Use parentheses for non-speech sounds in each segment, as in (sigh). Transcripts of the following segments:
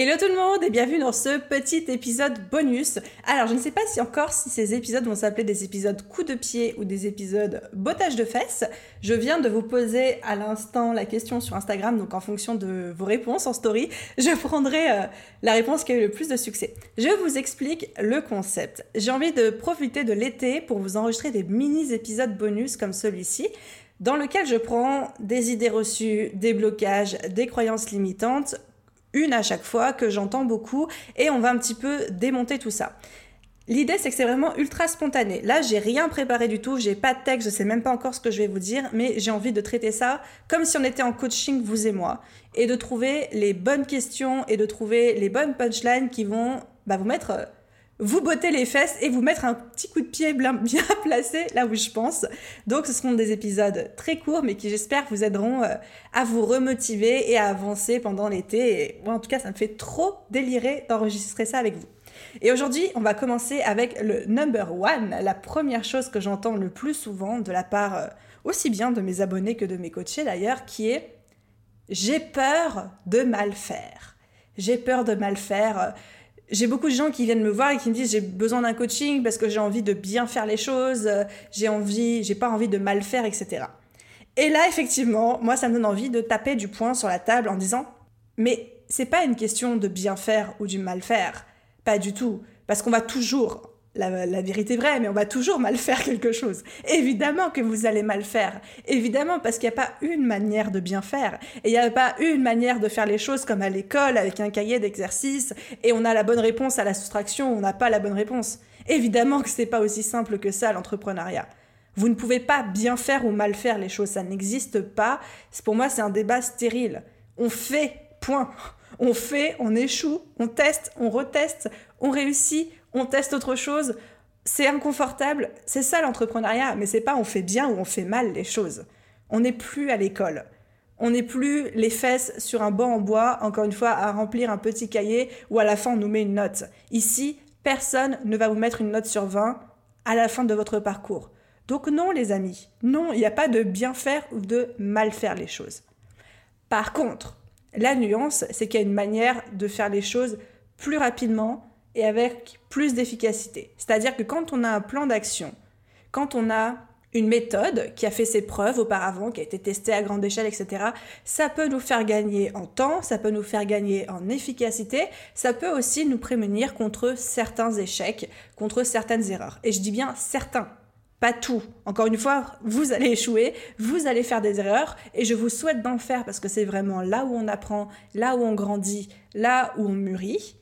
Hello tout le monde et bienvenue dans ce petit épisode bonus. Alors je ne sais pas si encore si ces épisodes vont s'appeler des épisodes coup de pied ou des épisodes bottage de fesses. Je viens de vous poser à l'instant la question sur Instagram, donc en fonction de vos réponses en story, je prendrai euh, la réponse qui a eu le plus de succès. Je vous explique le concept. J'ai envie de profiter de l'été pour vous enregistrer des mini épisodes bonus comme celui-ci dans lequel je prends des idées reçues, des blocages, des croyances limitantes une à chaque fois que j'entends beaucoup et on va un petit peu démonter tout ça. L'idée, c'est que c'est vraiment ultra spontané. Là, j'ai rien préparé du tout, j'ai pas de texte, je sais même pas encore ce que je vais vous dire, mais j'ai envie de traiter ça comme si on était en coaching, vous et moi, et de trouver les bonnes questions et de trouver les bonnes punchlines qui vont bah, vous mettre euh, vous botter les fesses et vous mettre un petit coup de pied (laughs) bien, placé là où je pense. Donc ce seront des épisodes très courts mais qui j'espère vous aideront euh, à vous remotiver et à avancer pendant l'été. Moi en tout cas ça me fait trop délirer d'enregistrer ça avec vous. Et aujourd'hui on va commencer avec le number one, la première chose que j'entends le plus souvent de la part euh, aussi bien de mes abonnés que de mes coachés d'ailleurs qui est j'ai peur de mal faire. J'ai peur de mal faire j'ai beaucoup de gens qui viennent me voir et qui me disent j'ai besoin d'un coaching parce que j'ai envie de bien faire les choses, euh, j'ai envie, j'ai pas envie de mal faire, etc. Et là, effectivement, moi, ça me donne envie de taper du poing sur la table en disant mais c'est pas une question de bien faire ou du mal faire, pas du tout, parce qu'on va toujours la, vérité vraie, mais on va toujours mal faire quelque chose. Évidemment que vous allez mal faire. Évidemment, parce qu'il n'y a pas une manière de bien faire. Et il n'y a pas une manière de faire les choses comme à l'école, avec un cahier d'exercice, et on a la bonne réponse à la soustraction, on n'a pas la bonne réponse. Évidemment que c'est pas aussi simple que ça, l'entrepreneuriat. Vous ne pouvez pas bien faire ou mal faire les choses, ça n'existe pas. Pour moi, c'est un débat stérile. On fait, point. On fait, on échoue, on teste, on reteste, on réussit, on teste autre chose. C'est inconfortable. C'est ça l'entrepreneuriat. Mais c'est pas on fait bien ou on fait mal les choses. On n'est plus à l'école. On n'est plus les fesses sur un banc en bois, encore une fois, à remplir un petit cahier où à la fin on nous met une note. Ici, personne ne va vous mettre une note sur 20 à la fin de votre parcours. Donc non les amis, non, il n'y a pas de bien faire ou de mal faire les choses. Par contre, la nuance, c'est qu'il y a une manière de faire les choses plus rapidement et avec plus d'efficacité. C'est-à-dire que quand on a un plan d'action, quand on a une méthode qui a fait ses preuves auparavant, qui a été testée à grande échelle, etc., ça peut nous faire gagner en temps, ça peut nous faire gagner en efficacité, ça peut aussi nous prémunir contre certains échecs, contre certaines erreurs. Et je dis bien certains, pas tout. Encore une fois, vous allez échouer, vous allez faire des erreurs, et je vous souhaite d'en faire parce que c'est vraiment là où on apprend, là où on grandit, là où on mûrit.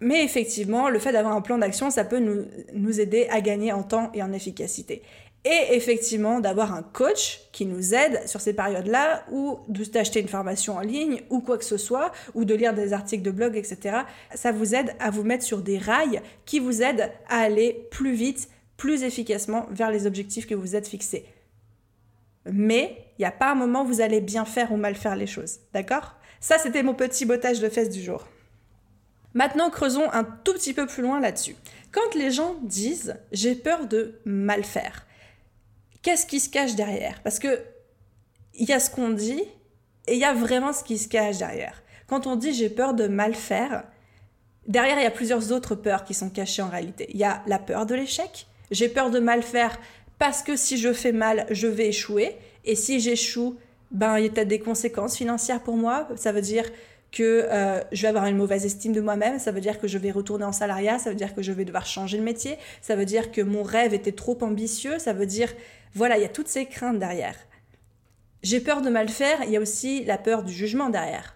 Mais effectivement, le fait d'avoir un plan d'action, ça peut nous, aider à gagner en temps et en efficacité. Et effectivement, d'avoir un coach qui nous aide sur ces périodes-là, ou d'acheter une formation en ligne, ou quoi que ce soit, ou de lire des articles de blog, etc. Ça vous aide à vous mettre sur des rails qui vous aident à aller plus vite, plus efficacement vers les objectifs que vous êtes fixés. Mais il n'y a pas un moment où vous allez bien faire ou mal faire les choses. D'accord? Ça, c'était mon petit bottage de fesses du jour. Maintenant, creusons un tout petit peu plus loin là-dessus. Quand les gens disent j'ai peur de mal faire, qu'est-ce qui se cache derrière? Parce que il y a ce qu'on dit et il y a vraiment ce qui se cache derrière. Quand on dit j'ai peur de mal faire, derrière il y a plusieurs autres peurs qui sont cachées en réalité. Il y a la peur de l'échec. J'ai peur de mal faire parce que si je fais mal, je vais échouer. Et si j'échoue, ben il y a des conséquences financières pour moi. Ça veut dire que euh, je vais avoir une mauvaise estime de moi-même, ça veut dire que je vais retourner en salariat, ça veut dire que je vais devoir changer de métier, ça veut dire que mon rêve était trop ambitieux, ça veut dire, voilà, il y a toutes ces craintes derrière. J'ai peur de mal faire, il y a aussi la peur du jugement derrière.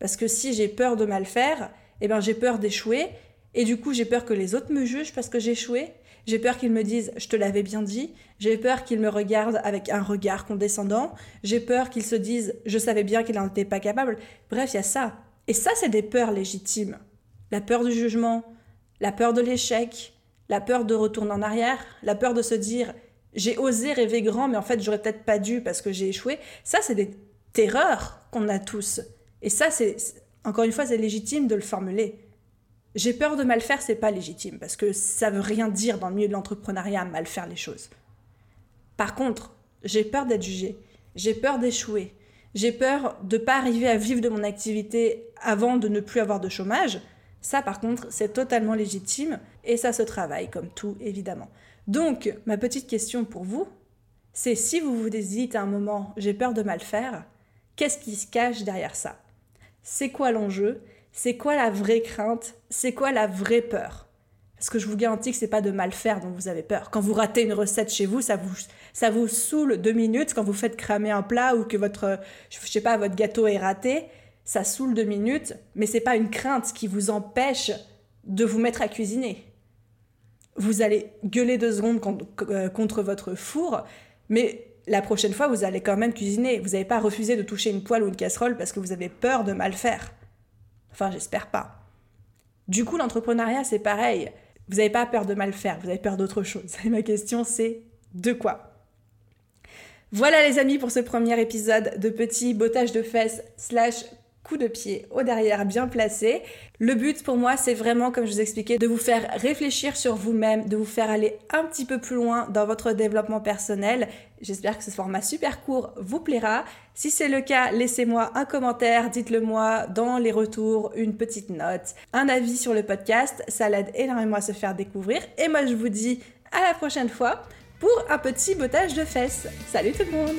Parce que si j'ai peur de mal faire, eh ben j'ai peur d'échouer, et du coup j'ai peur que les autres me jugent parce que j'ai échoué, j'ai peur qu'ils me disent je te l'avais bien dit, j'ai peur qu'ils me regardent avec un regard condescendant, j'ai peur qu'ils se disent je savais bien qu'il n'en était pas capable. Bref, il y a ça. Et ça, c'est des peurs légitimes. La peur du jugement, la peur de l'échec, la peur de retourner en arrière, la peur de se dire j'ai osé rêver grand, mais en fait j'aurais peut-être pas dû parce que j'ai échoué. Ça, c'est des terreurs qu'on a tous. Et ça, c'est encore une fois, c'est légitime de le formuler. J'ai peur de mal faire, c'est pas légitime parce que ça veut rien dire dans le milieu de l'entrepreneuriat mal faire les choses. Par contre, j'ai peur d'être jugé, j'ai peur d'échouer, j'ai peur de pas arriver à vivre de mon activité avant de ne plus avoir de chômage. Ça, par contre, c'est totalement légitime et ça se travaille comme tout, évidemment. Donc, ma petite question pour vous, c'est si vous vous dites à un moment j'ai peur de mal faire, qu'est-ce qui se cache derrière ça? C'est quoi l'enjeu? C'est quoi la vraie crainte? C'est quoi la vraie peur? Parce que je vous garantis que c'est pas de mal faire dont vous avez peur. Quand vous ratez une recette chez vous, ça vous ça vous saoule deux minutes. Quand vous faites cramer un plat ou que votre je sais pas votre gâteau est raté, ça saoule deux minutes. Mais c'est pas une crainte qui vous empêche de vous mettre à cuisiner vous allez gueuler deux secondes euh, contre votre four, mais la prochaine fois, vous allez quand même cuisiner. Vous n'avez pas refusé de toucher une poêle ou une casserole parce que vous avez peur de mal faire. Enfin, j'espère pas. Du coup, l'entrepreneuriat, c'est pareil. Vous n'avez pas peur de mal faire, vous avez peur d'autre chose. Et (laughs) ma question, c'est de quoi? Voilà les amis pour ce premier épisode de petit bottage de fesses slash coup de pied au derrière bien placé. Le but pour moi, c'est vraiment, comme je vous expliquais, de vous faire réfléchir sur vous-même, de vous faire aller un petit peu plus loin dans votre développement personnel. J'espère que ce format super court vous plaira. Si c'est le cas, laissez-moi un commentaire, dites-le moi dans les retours, une petite note, un avis sur le podcast. Ça l'aide énormément à se faire découvrir. Et moi, je vous dis à la prochaine fois pour un petit bottage de fesses. Salut tout le monde